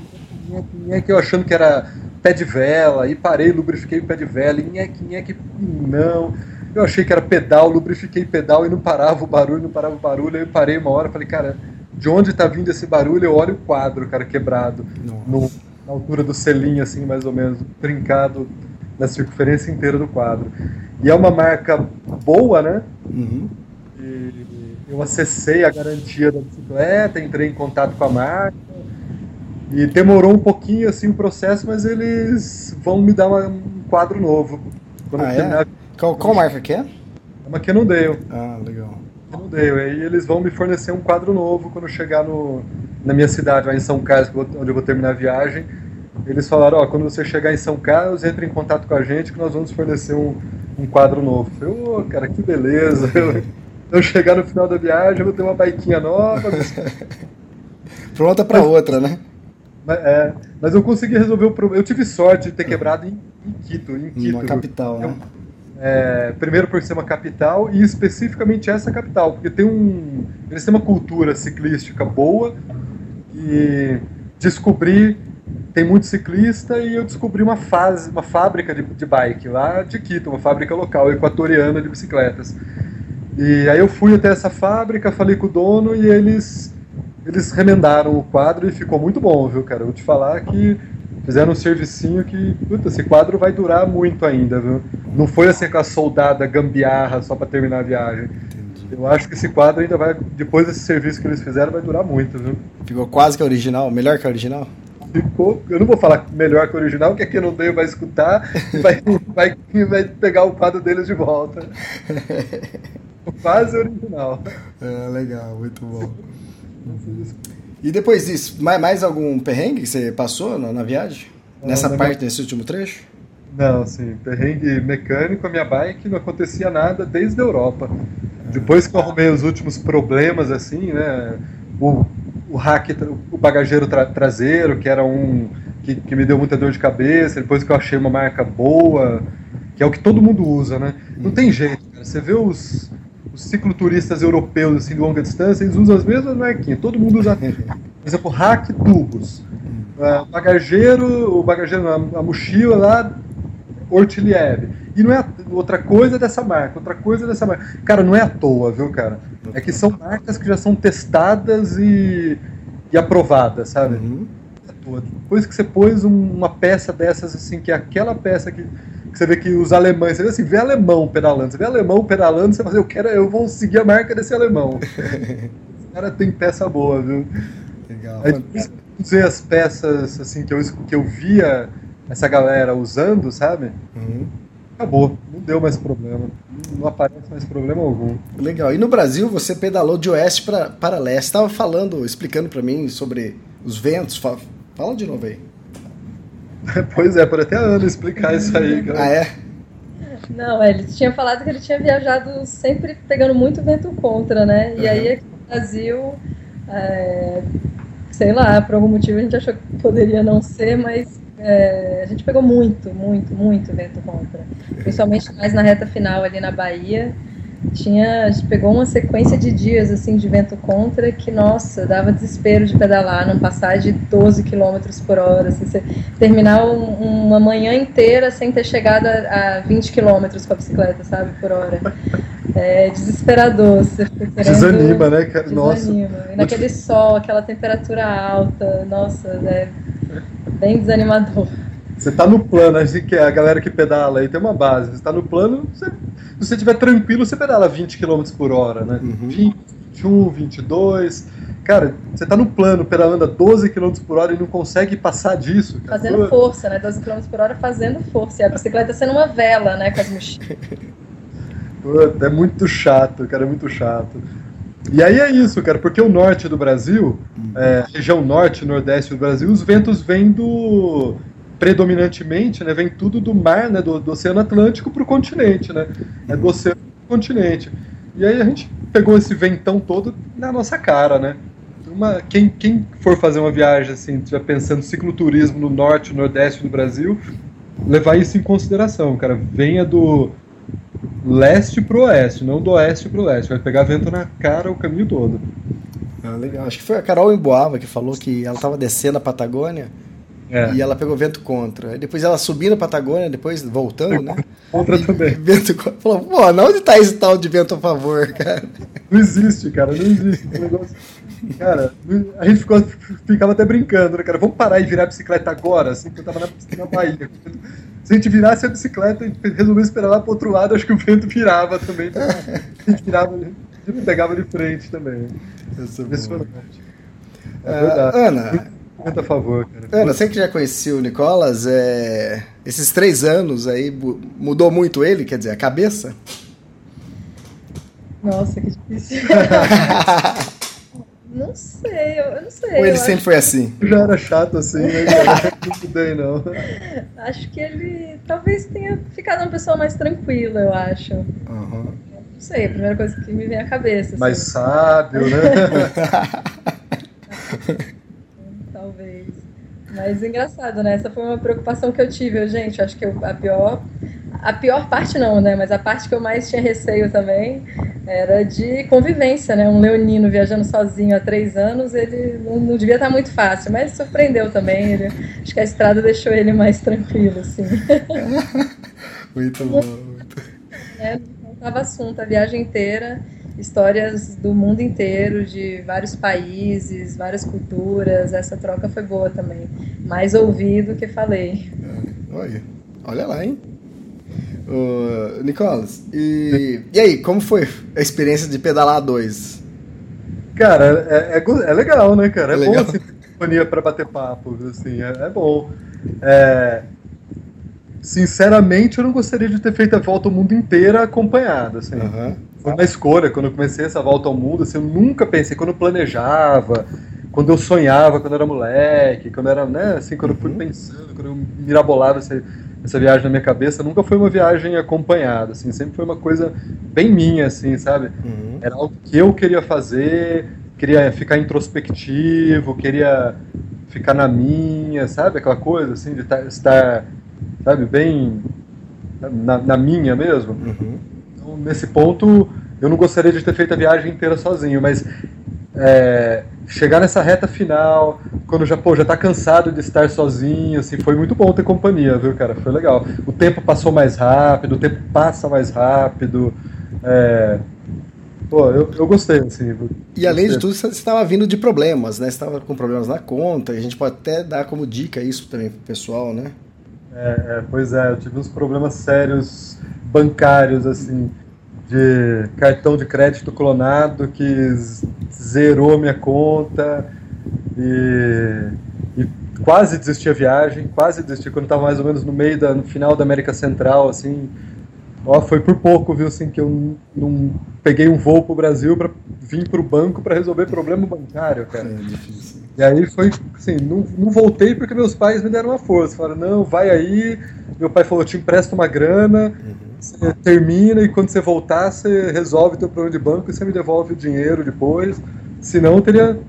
nheque, nheque, eu achando que era pé de vela, e parei, lubrifiquei o pé de vela, e nheque, nheque, não. Eu achei que era pedal, lubrifiquei pedal e não parava o barulho, não parava o barulho. Aí eu parei uma hora falei, cara, de onde tá vindo esse barulho? Eu olho o quadro, cara, quebrado. No, na altura do selinho, assim, mais ou menos, trincado na circunferência inteira do quadro. E é uma marca boa, né? Uhum. E eu acessei a garantia da bicicleta, entrei em contato com a marca. E demorou um pouquinho assim o processo, mas eles vão me dar uma, um quadro novo. Quando ah, é? Qual, qual marca que é? É uma Cannondale. Ah, legal. Cannondale. Aí eles vão me fornecer um quadro novo quando chegar no, na minha cidade, lá em São Carlos, onde eu vou terminar a viagem. Eles falaram, ó, quando você chegar em São Carlos, entre em contato com a gente que nós vamos fornecer um, um quadro novo. Eu falei, ô, oh, cara, que beleza. Eu, eu chegar no final da viagem, eu vou ter uma baiquinha nova. Pronta para outra, né? Mas, é, mas eu consegui resolver o problema. Eu tive sorte de ter quebrado em, em Quito. Em Quito. Uma capital, né? É, primeiro por ser uma capital e especificamente essa capital, porque tem um, eles têm uma cultura ciclística boa e descobri tem muito ciclista e eu descobri uma fase, uma fábrica de, de bike lá de Quito, uma fábrica local equatoriana de bicicletas. E aí eu fui até essa fábrica, falei com o dono e eles eles remendaram o quadro e ficou muito bom, viu, cara? Eu vou te falar que fizeram um servicinho que, puta, esse quadro vai durar muito ainda, viu? Não foi assim com a soldada gambiarra só para terminar a viagem. Eu acho que esse quadro ainda vai, depois desse serviço que eles fizeram, vai durar muito, viu? Ficou quase que original, melhor que a original? Ficou, eu não vou falar melhor que o original, que aqui não deu vai escutar e vai, vai, vai pegar o quadro deles de volta. quase original. É, legal, muito bom. E depois disso, mais, mais algum perrengue que você passou na, na viagem? Não, Nessa parte minha... desse último trecho? Não, sim, perrengue mecânico, a minha bike não acontecia nada desde a Europa. Depois que eu arrumei os últimos problemas, assim, né? O, o hack, o bagageiro tra traseiro, que era um. Que, que, me deu muita dor de cabeça, depois que eu achei uma marca boa, que é o que todo mundo usa, né? Não tem jeito, cara. Você vê os, os cicloturistas europeus assim, de longa distância, eles usam as mesmas marquinhas. Todo mundo usa, por exemplo, rack tubos. Uh, bagageiro, o bagageiro, a, a mochila lá, Ortiliev. E não é outra coisa dessa marca, outra coisa dessa marca. Cara, não é à toa, viu, cara? É que são marcas que já são testadas e, e aprovadas, sabe? Uhum. É Depois que você pôs uma peça dessas, assim, que é aquela peça que você vê que os alemães, você vê assim, vê alemão pedalando, você vê alemão pedalando, você fala assim, eu quero, eu vou seguir a marca desse alemão. Esse cara tem peça boa, viu? Legal. Aí, usei as peças assim que eu, que eu via essa galera usando, sabe? Uhum. Acabou, não deu mais problema. Não aparece mais problema algum. Legal. E no Brasil você pedalou de oeste pra, para leste. Estava falando, explicando para mim sobre os ventos. Fala, fala de novo aí. pois é, por até ano explicar isso aí. Cara. Ah, é? Não, ele tinha falado que ele tinha viajado sempre pegando muito vento contra, né? E uhum. aí aqui no Brasil, é, sei lá, por algum motivo a gente achou que poderia não ser, mas é, a gente pegou muito, muito, muito vento contra. Principalmente mais na reta final ali na Bahia tinha, a gente pegou uma sequência de dias assim de vento contra que, nossa, dava desespero de pedalar, não passar de 12 km por hora, assim, você terminar um, uma manhã inteira sem ter chegado a, a 20 km com a bicicleta, sabe, por hora. É desesperador. Você querendo, desanima, né, cara? Desanima. Nossa. E naquele sol, aquela temperatura alta, nossa, é bem desanimador. Você tá no plano, assim, que a galera que pedala aí tem uma base. Você tá no plano, você, se você estiver tranquilo, você pedala 20 km por hora, né? Uhum. 20, 21, 22. Cara, você tá no plano, pedalando a 12 km por hora e não consegue passar disso. Cara. Fazendo força, né? 12 km por hora fazendo força. E a bicicleta sendo uma vela, né? Com as mochilas. é muito chato, cara, é muito chato. E aí é isso, cara, porque o norte do Brasil, uhum. é, região norte e nordeste do Brasil, os ventos vêm do predominantemente, né, vem tudo do mar, né, do, do Oceano Atlântico para o continente, né, é do oceano para o continente. E aí a gente pegou esse ventão todo na nossa cara, né. Uma, quem, quem for fazer uma viagem assim, estiver pensando cicloturismo no norte, nordeste do Brasil, levar isso em consideração, cara. Venha do leste pro oeste, não do oeste pro leste. Vai pegar vento na cara o caminho todo. Ah, legal. Acho que foi a Carol Emboava que falou que ela estava descendo a Patagônia é. E ela pegou vento contra. Depois ela subindo a Patagônia, depois voltando, né? Contra e, também. Vento contra. Falou, pô, onde tá esse tal de vento a favor, cara? Não existe, cara, não existe. negócio... Cara, a gente ficou, ficava até brincando, né, cara? Vamos parar e virar a bicicleta agora, assim, que eu tava na, na Bahia. Se a gente virasse a bicicleta e resolvesse esperar lá pro outro lado, acho que o vento virava também. A gente virava, a gente pegava de frente também. Isso é impressionante. É verdade. Ana, muito a favor, cara. Ana, você que já conhecia o Nicolas, é... esses três anos aí mudou muito ele, quer dizer, a cabeça? Nossa, que difícil. não sei, eu não sei. Ou ele sempre foi assim? Já era chato assim, né? não mudei, não. Acho que ele talvez tenha ficado uma pessoa mais tranquila, eu acho. Uhum. Não sei, a primeira coisa que me vem à cabeça. Mais assim. sábio, né? Mas engraçado, né? Essa foi uma preocupação que eu tive. Eu, gente, acho que eu, a pior. A pior parte não, né? Mas a parte que eu mais tinha receio também era de convivência, né? Um leonino viajando sozinho há três anos, ele não, não devia estar muito fácil, mas surpreendeu também. Ele, acho que a estrada deixou ele mais tranquilo, assim. muito bom. Muito... É, não estava assunto a viagem inteira histórias do mundo inteiro, de vários países, várias culturas. Essa troca foi boa também. Mais ouvi do que falei. É, olha, olha lá, hein? Uh, Nicolas, e, e aí, como foi a experiência de pedalar a dois? Cara, é, é, é legal, né, cara? É, é bom assim, companhia para bater papo, assim, é, é bom. É, sinceramente, eu não gostaria de ter feito a volta ao mundo inteira acompanhado, assim. Uhum. Foi uma escolha, quando eu comecei essa volta ao mundo, assim, eu nunca pensei, quando eu planejava, quando eu sonhava, quando eu era moleque, quando era, né, assim, quando eu fui uhum. pensando, quando eu mirabolava essa, essa viagem na minha cabeça, nunca foi uma viagem acompanhada, assim, sempre foi uma coisa bem minha, assim, sabe? Uhum. Era algo que eu queria fazer, queria ficar introspectivo, queria ficar na minha, sabe? Aquela coisa, assim, de estar, sabe, bem na, na minha mesmo. Uhum nesse ponto eu não gostaria de ter feito a viagem inteira sozinho, mas é, chegar nessa reta final, quando já, pô, já tá cansado de estar sozinho, assim, foi muito bom ter companhia, viu, cara? Foi legal. O tempo passou mais rápido, o tempo passa mais rápido. É, pô, eu, eu gostei, assim. E além de tudo, você estava vindo de problemas, né? Você estava com problemas na conta, a gente pode até dar como dica isso também pro pessoal, né? É, é, pois é, eu tive uns problemas sérios bancários, assim de cartão de crédito clonado que zerou minha conta e, e quase desisti a viagem, quase desisti quando estava mais ou menos no meio da, no final da América Central, assim, ó, foi por pouco, viu, assim, que eu não peguei um voo pro Brasil para vir pro banco para resolver problema bancário, cara. É difícil. E aí foi, assim, não, não voltei porque meus pais me deram uma força, falaram, não, vai aí, meu pai falou, te empresta uma grana, uhum você termina e quando você voltar, você resolve o teu problema de banco e você me devolve o dinheiro depois. Senão eu teria,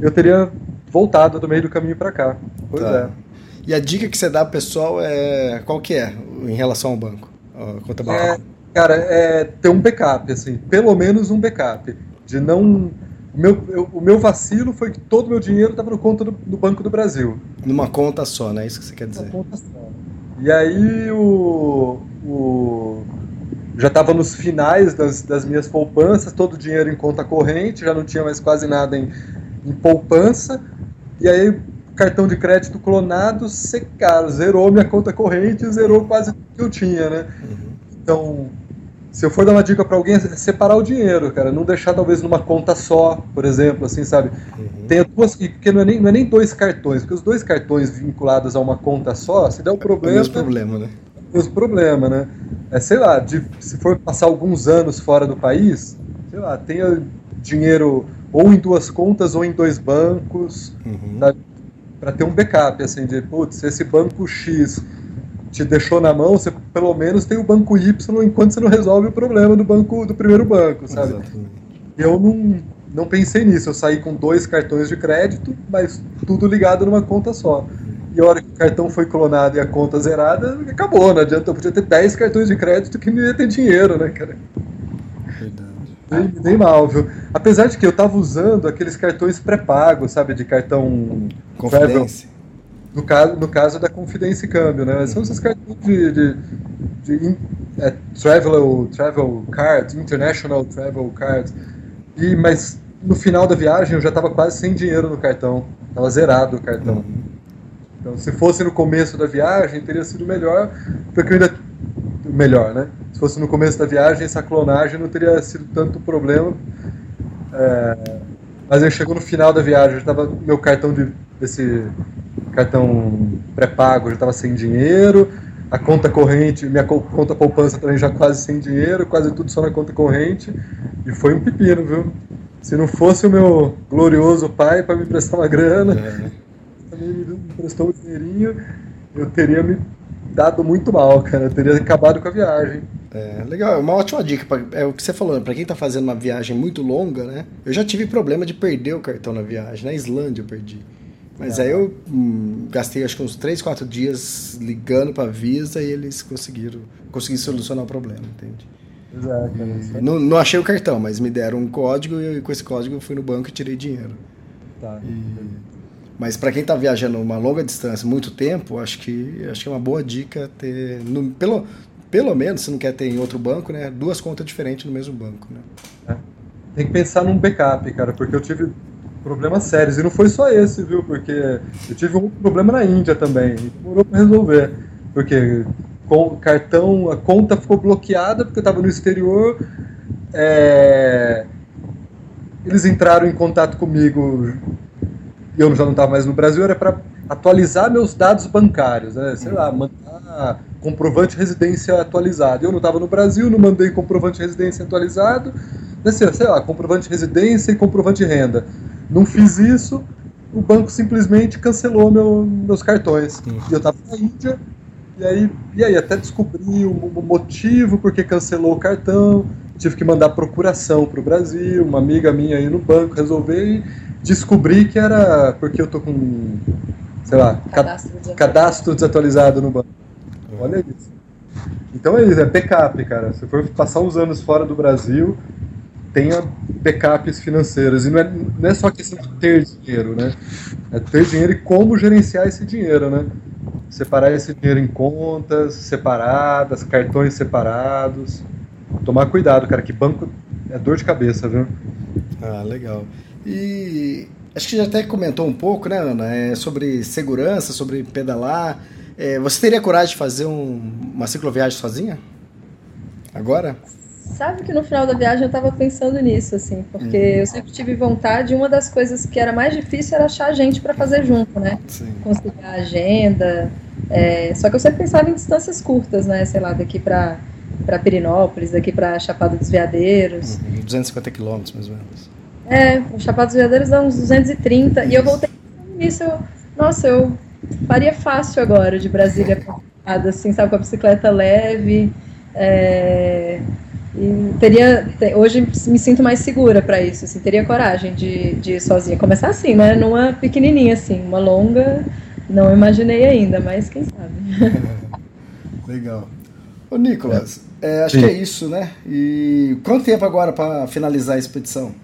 eu teria voltado do meio do caminho para cá. Pois tá. é. E a dica que você dá pro pessoal é qual que é em relação ao banco? Conta é, cara, é ter um backup, assim, pelo menos um backup. De não. O meu, eu, o meu vacilo foi que todo o meu dinheiro estava no conta do, do, Banco do Brasil. Numa conta só, né? Isso que você quer dizer. Numa conta só. E aí o, o já estava nos finais das, das, minhas poupanças, todo o dinheiro em conta corrente, já não tinha mais quase nada em, em poupança. E aí cartão de crédito clonado secaram, zerou minha conta corrente, zerou quase tudo que eu tinha, né? Uhum. Então se eu for dar uma dica para alguém, é separar o dinheiro, cara. Não deixar talvez numa conta só, por exemplo, assim, sabe? Uhum. Tem duas. Porque não é, nem, não é nem dois cartões, porque os dois cartões vinculados a uma conta só, se der um problema. É o problema, né? É o mesmo problema, né? É, sei lá, de, se for passar alguns anos fora do país, sei lá, tenha dinheiro ou em duas contas ou em dois bancos, uhum. para ter um backup, assim, de, putz, esse banco X te deixou na mão, você pelo menos tem o banco Y enquanto você não resolve o problema do banco do primeiro banco, sabe? Exatamente. Eu não, não pensei nisso, eu saí com dois cartões de crédito, mas tudo ligado numa conta só. E a hora que o cartão foi clonado e a conta zerada, acabou, não adianta, eu podia ter 10 cartões de crédito que não ia ter dinheiro, né, cara? Verdade. Nem, mal, viu? Apesar de que eu tava usando aqueles cartões pré-pagos, sabe, de cartão... Confidência. No caso, no caso da Confidência Câmbio, né? São esses cartões de, de, de é, travel, travel cards, international travel cards. E, mas no final da viagem eu já estava quase sem dinheiro no cartão. Estava zerado o cartão. Então, se fosse no começo da viagem, teria sido melhor, porque eu ainda. Melhor, né? Se fosse no começo da viagem, essa clonagem não teria sido tanto problema. É, mas aí chegou no final da viagem, já estava meu cartão de, desse cartão pré-pago já estava sem dinheiro, a conta corrente, minha conta poupança também já quase sem dinheiro, quase tudo só na conta corrente, e foi um pepino, viu? Se não fosse o meu glorioso pai para me prestar uma grana, é. também me emprestou um dinheirinho, eu teria me dado muito mal, cara, eu teria acabado com a viagem. É, legal, é uma ótima dica. Pra, é o que você falou, para quem tá fazendo uma viagem muito longa, né? Eu já tive problema de perder o cartão na viagem. Na Islândia eu perdi. Mas aí eu hum, gastei acho que uns 3, 4 dias ligando para a Visa e eles conseguiram conseguir solucionar o problema, entende? Exato. E, não, não achei o cartão, mas me deram um código e com esse código eu fui no banco e tirei dinheiro. Tá. E, mas para quem está viajando uma longa distância, muito tempo, acho que acho que é uma boa dica ter no, pelo pelo menos se não quer ter em outro banco, né, duas contas diferentes no mesmo banco, né? É. Tem que pensar num backup, cara, porque eu tive problemas sérios. E não foi só esse, viu? Porque eu tive um problema na Índia também. Demorou para resolver. Porque com cartão, a conta ficou bloqueada porque eu estava no exterior. É... Eles entraram em contato comigo eu já não estava mais no Brasil, era para atualizar meus dados bancários, né? sei lá, mandar comprovante de residência atualizado. Eu não estava no Brasil, não mandei comprovante de residência atualizado, sei lá, comprovante de residência e comprovante de renda. Não fiz isso, o banco simplesmente cancelou meu, meus cartões. Uhum. E eu estava na Índia, e aí, e aí até descobri o, o motivo porque cancelou o cartão, tive que mandar procuração para o Brasil, uma amiga minha aí no banco resolver e descobri que era porque eu tô com, sei lá, cadastro, desatualizado. cadastro desatualizado no banco. Olha isso. Então é isso, é backup, cara. Se for passar uns anos fora do Brasil, tenha backups financeiros. E não é, não é só questão de ter dinheiro, né? É ter dinheiro e como gerenciar esse dinheiro, né? Separar esse dinheiro em contas separadas, cartões separados. Tomar cuidado, cara, que banco é dor de cabeça, viu? Ah, legal. E acho que já até comentou um pouco, né, Ana, é, sobre segurança, sobre pedalar. É, você teria coragem de fazer um, uma cicloviagem sozinha? Agora? Sabe que no final da viagem eu estava pensando nisso, assim, porque uhum. eu sempre tive vontade. Uma das coisas que era mais difícil era achar gente para fazer junto, né? Sim. Conciliar a agenda. É, só que eu sempre pensava em distâncias curtas, né? Sei lá, daqui para para Pirinópolis, daqui para Chapada dos Veadeiros. Uhum, 250 quilômetros, mais ou menos. É, Chapada dos Veadeiros dá uns 230. Isso. E eu voltei nisso, eu, nossa, eu faria fácil agora de Brasília assim, sabe, com a bicicleta leve. É, e teria, hoje me sinto mais segura para isso, assim, teria coragem de, de ir sozinha. Começar assim, né? Numa pequenininha, assim, uma longa, não imaginei ainda, mas quem sabe. Legal. Ô, Nicolas, é, acho Sim. que é isso, né? E quanto tempo agora para finalizar a expedição?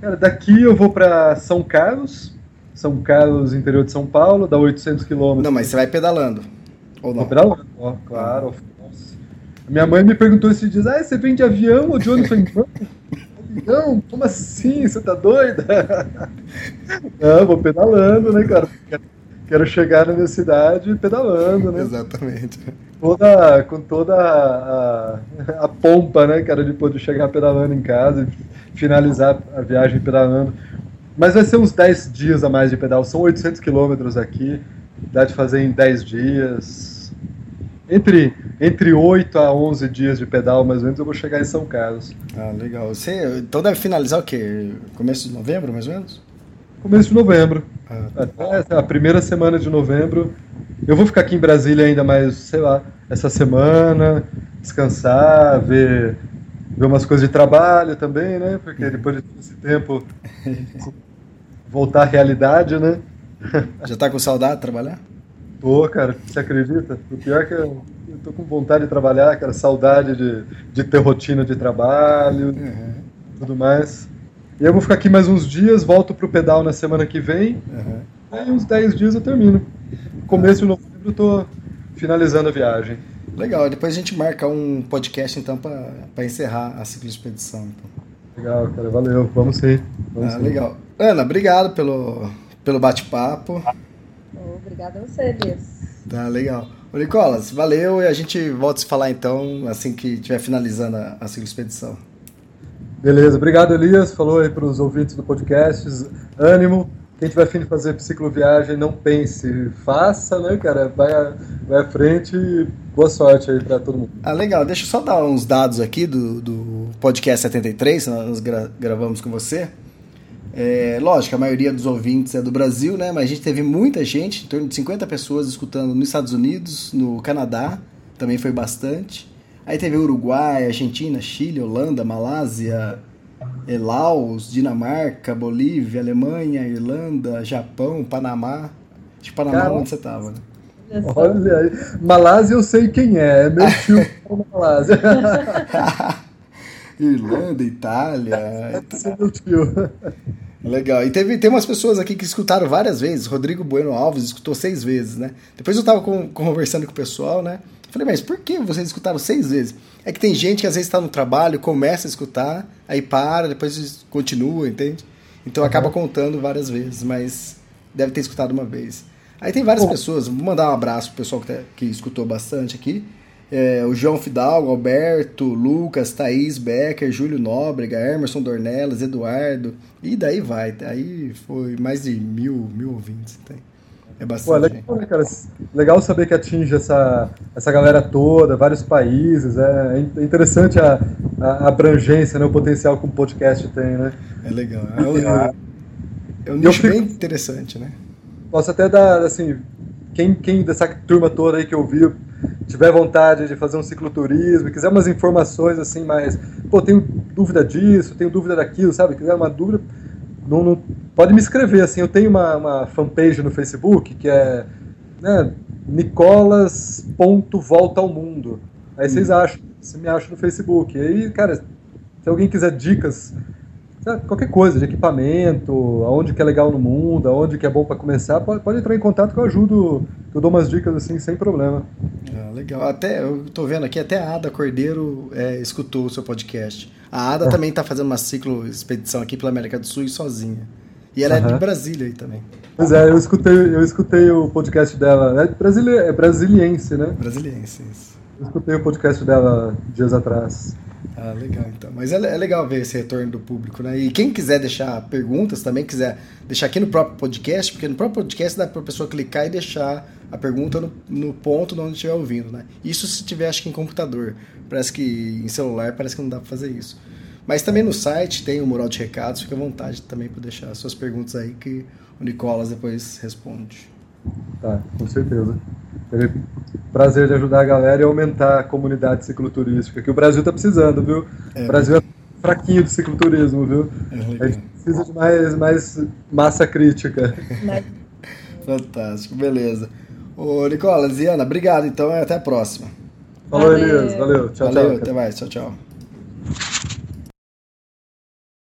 Cara, daqui eu vou para São Carlos, São Carlos, interior de São Paulo, dá 800 quilômetros. Não, mas você vai pedalando, ou não? Vou pedalando, ó, claro. Nossa. Minha mãe me perguntou esses dias, ah, você vem de avião ou de ônibus? avião? Como assim? Você tá doida? Não, vou pedalando, né, cara? Quero chegar na minha cidade pedalando, né? Exatamente toda, com toda a, a, pompa, né, cara, de poder chegar pedalando em casa e finalizar a viagem pedalando. Mas vai ser uns 10 dias a mais de pedal, são 800 quilômetros aqui, dá de fazer em 10 dias. Entre, entre 8 a 11 dias de pedal, mais ou menos, eu vou chegar em São Carlos. Ah, legal. Você, então deve finalizar o quê? Começo de novembro, mais ou menos? Começo de novembro. Ah. Até a primeira semana de novembro eu vou ficar aqui em Brasília ainda mais, sei lá, essa semana, descansar, ver, ver umas coisas de trabalho também, né? Porque uhum. depois de todo esse tempo, voltar à realidade, né? Já tá com saudade de trabalhar? Tô, cara, você acredita? O pior é que eu, eu tô com vontade de trabalhar, cara, saudade de, de ter rotina de trabalho, uhum. tudo mais. E eu vou ficar aqui mais uns dias, volto pro pedal na semana que vem, uhum. aí uns 10 dias eu termino começo de novembro eu tô finalizando a viagem. Legal, depois a gente marca um podcast então para encerrar a ciclo expedição. Então. Legal, cara, valeu, vamos sim. Vamos ah, sim. Legal. Ana, obrigado pelo, pelo bate-papo. Obrigada a você, Elias. Tá, legal. Ô, Nicolas, valeu e a gente volta a se falar então assim que estiver finalizando a, a ciclo expedição. Beleza, obrigado Elias, falou aí para os ouvintes do podcast, ânimo, quem tiver fim de fazer cicloviagem, não pense, faça, né, cara? Vai, a, vai à frente e boa sorte aí para todo mundo. Ah, legal. Deixa eu só dar uns dados aqui do, do podcast 73, que nós gra gravamos com você. É, lógico, a maioria dos ouvintes é do Brasil, né? Mas a gente teve muita gente, em torno de 50 pessoas escutando nos Estados Unidos, no Canadá, também foi bastante. Aí teve Uruguai, Argentina, Chile, Holanda, Malásia, Laos, Dinamarca, Bolívia, Alemanha, Irlanda, Japão, Panamá. Que Panamá Cara, onde você estava, né? Olha aí. Malásia eu sei quem é, é meu tio Malásia. Irlanda, Itália. Esse é meu tio. Legal. E teve, tem umas pessoas aqui que escutaram várias vezes. Rodrigo Bueno Alves escutou seis vezes, né? Depois eu estava com, conversando com o pessoal, né? Falei, mas por que vocês escutaram seis vezes? É que tem gente que às vezes está no trabalho, começa a escutar, aí para, depois continua, entende? Então uhum. acaba contando várias vezes, mas deve ter escutado uma vez. Aí tem várias pessoas, vou mandar um abraço pro pessoal que, tá, que escutou bastante aqui. É, o João Fidalgo, Alberto, Lucas, Thaís Becker, Júlio Nóbrega, Emerson Dornelas, Eduardo, e daí vai. Aí foi mais de mil, mil ouvintes. Tem. É bastante. Pô, legal, né, legal saber que atinge essa, essa galera toda, vários países. É, é interessante a, a abrangência, né, o potencial que um podcast tem, né? É legal. É, um, é, é um nicho fico, bem interessante, né? Posso até dar, assim, quem, quem dessa turma toda aí que ouviu tiver vontade de fazer um cicloturismo, quiser umas informações assim, mais, pô, tenho dúvida disso, tenho dúvida daquilo, sabe? Quiser uma dúvida, não, não, pode me escrever, assim, eu tenho uma, uma fanpage no Facebook que é né, Nicolas.volta ao mundo. Aí vocês hum. acham, você me acham no Facebook. E aí, cara, se alguém quiser dicas, qualquer coisa, de equipamento, aonde que é legal no mundo, aonde que é bom para começar, pode, pode, entrar em contato que eu ajudo, eu dou umas dicas assim, sem problema. Ah, legal. Até, eu tô vendo aqui, até a Ada Cordeiro é, escutou o seu podcast. A Ada é. também tá fazendo uma ciclo expedição aqui pela América do Sul e sozinha. E ela uhum. é de Brasília aí também. Pois é, eu escutei, eu escutei o podcast dela. É, brasili, é brasiliense, né? Brasiliense, isso. Eu escutei o podcast dela dias atrás. Ah, legal então. Mas é, é, legal ver esse retorno do público, né? E quem quiser deixar perguntas também, quiser deixar aqui no próprio podcast, porque no próprio podcast dá para a pessoa clicar e deixar a pergunta no, no ponto onde estiver ouvindo, né? Isso se tiver, acho que em computador. Parece que em celular parece que não dá para fazer isso. Mas também no site tem o mural de recados, fica à vontade também para deixar suas perguntas aí que o Nicolas depois responde. Tá, com certeza. Prazer de ajudar a galera e aumentar a comunidade cicloturística, que o Brasil tá precisando, viu? É, o Brasil é fraquinho de cicloturismo, viu? É a gente precisa de mais, mais massa crítica. Fantástico, beleza. Ô, Nicolas e Ana, obrigado então e até a próxima. Falou, Elias. Valeu. Tchau, valeu, tchau. Até mais. Tchau, tchau.